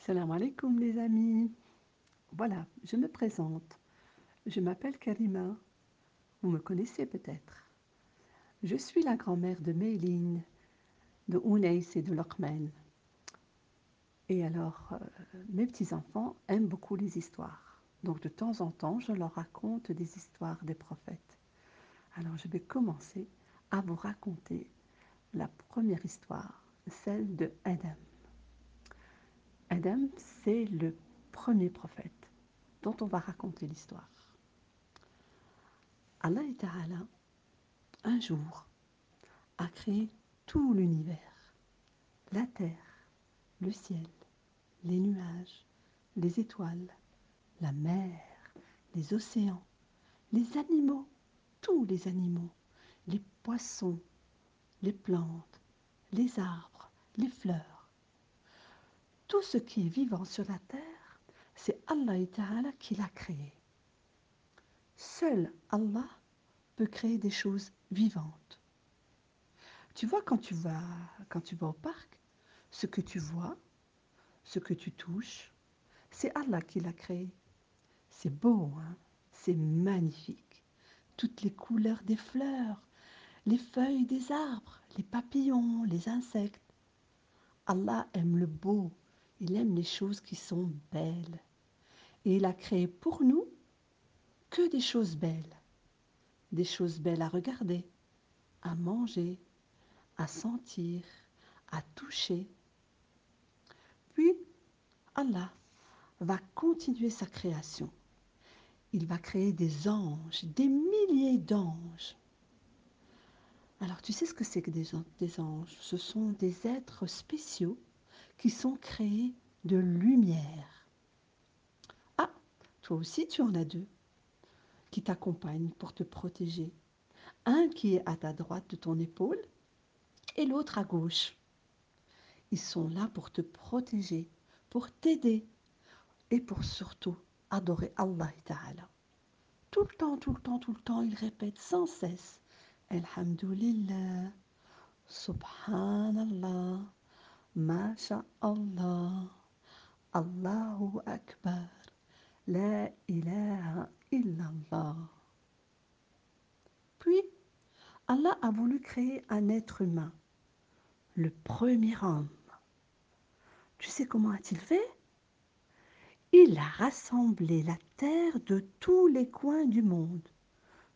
Salam alaikum les amis. Voilà, je me présente. Je m'appelle Karima. Vous me connaissez peut-être. Je suis la grand-mère de Méline, de Ounais et de Lokman. Et alors, euh, mes petits-enfants aiment beaucoup les histoires. Donc de temps en temps, je leur raconte des histoires des prophètes. Alors je vais commencer à vous raconter la première histoire, celle de Adam. Adam, c'est le premier prophète dont on va raconter l'histoire. Allah Ta'ala, un jour, a créé tout l'univers, la terre, le ciel, les nuages, les étoiles, la mer, les océans, les animaux, tous les animaux, les poissons, les plantes, les arbres, les fleurs tout ce qui est vivant sur la terre, c'est Allah qui l'a créé. Seul Allah peut créer des choses vivantes. Tu vois quand tu vas quand tu vas au parc, ce que tu vois, ce que tu touches, c'est Allah qui l'a créé. C'est beau, hein? C'est magnifique. Toutes les couleurs des fleurs, les feuilles des arbres, les papillons, les insectes. Allah aime le beau, il aime les choses qui sont belles. Et il a créé pour nous que des choses belles. Des choses belles à regarder, à manger, à sentir, à toucher. Puis, Allah va continuer sa création. Il va créer des anges, des milliers d'anges. Alors, tu sais ce que c'est que des, anges? Ce sont des êtres spéciaux qui sont créés de lumière. Ah, toi aussi tu en as deux qui t'accompagnent pour te protéger. Un qui est à ta droite de ton épaule et l'autre à gauche. Ils sont là pour te protéger, pour t'aider et pour surtout adorer Allah Ta'ala. Tout le temps, tout le temps, tout le temps, ils répètent sans cesse Alhamdulillah, Subhanallah, Allah, Allahu Akbar, La ilaha illallah. Puis, Allah a voulu créer un être humain, le premier homme. Tu sais comment a-t-il fait? Il a rassemblé la terre de tous les coins du monde.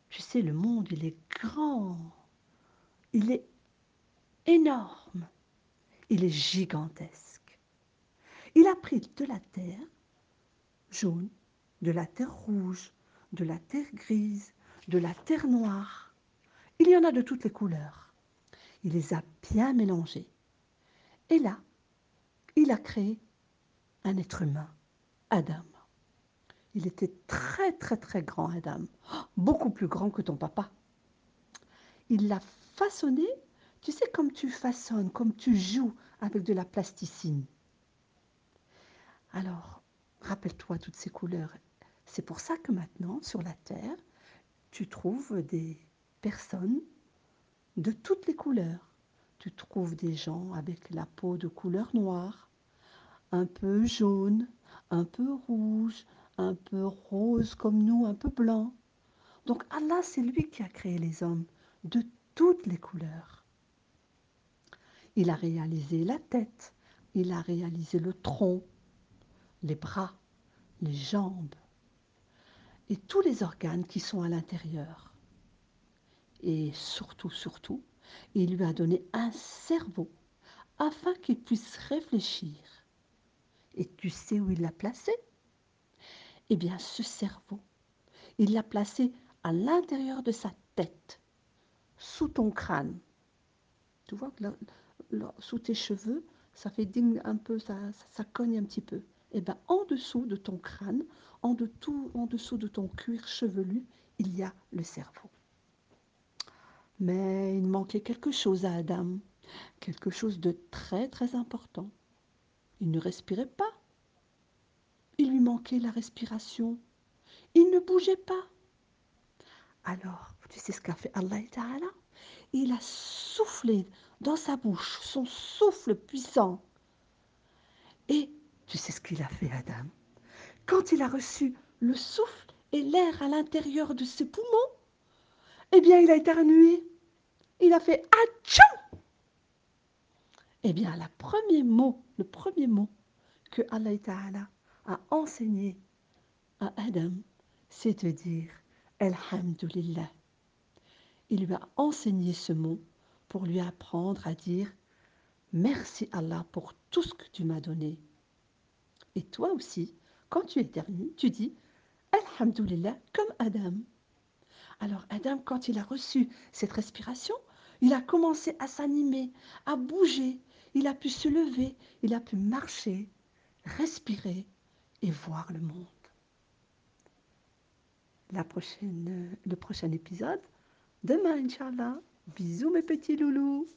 Tu sais, le monde, il est grand, il est énorme. Il est gigantesque. Il a pris de la terre jaune, de la terre rouge, de la terre grise, de la terre noire. Il y en a de toutes les couleurs. Il les a bien mélangées. Et là, il a créé un être humain, Adam. Il était très très très grand, Adam, beaucoup plus grand que ton papa. Il l'a façonné tu sais, comme tu façonnes, comme tu joues avec de la plasticine. Alors, rappelle-toi toutes ces couleurs. C'est pour ça que maintenant, sur la Terre, tu trouves des personnes de toutes les couleurs. Tu trouves des gens avec la peau de couleur noire, un peu jaune, un peu rouge, un peu rose comme nous, un peu blanc. Donc Allah, c'est lui qui a créé les hommes de toutes les couleurs. Il a réalisé la tête, il a réalisé le tronc, les bras, les jambes et tous les organes qui sont à l'intérieur. Et surtout, surtout, il lui a donné un cerveau afin qu'il puisse réfléchir. Et tu sais où il l'a placé? Eh bien, ce cerveau, il l'a placé à l'intérieur de sa tête, sous ton crâne. Tu vois sous tes cheveux, ça fait ding un peu, ça, ça, cogne un petit peu. Et eh bien en dessous de ton crâne, en, en dessous de ton cuir chevelu, il y a le cerveau. Mais il manquait quelque chose à Adam, quelque chose de très très important. Il ne respirait pas. Il lui manquait la respiration. Il ne bougeait pas. Alors, tu sais ce qu'a fait Allah Ta'ala? Il a soufflé dans sa bouche son souffle puissant. Et Tu sais ce qu'il a fait, Adam? Quand il a reçu le souffle et l'air à l'intérieur de ses poumons, eh bien, il a éternué. Il a fait Atchou Eh bien, le premier mot, le premier mot que Allah Ta'ala a enseigné à Adam, c'est de dire Alhamdulillah. Il lui a enseigné ce mot pour lui apprendre à dire Merci Allah pour tout ce que tu m'as donné. Et toi aussi, quand tu éternues, tu dis Alhamdulillah comme Adam. Alors Adam, quand il a reçu cette respiration, il a commencé à s'animer, à bouger, il a pu se lever, il a pu marcher, respirer et voir le monde. La prochaine, le prochain épisode, demain, Inch'Allah. Bisous mes petits loulous.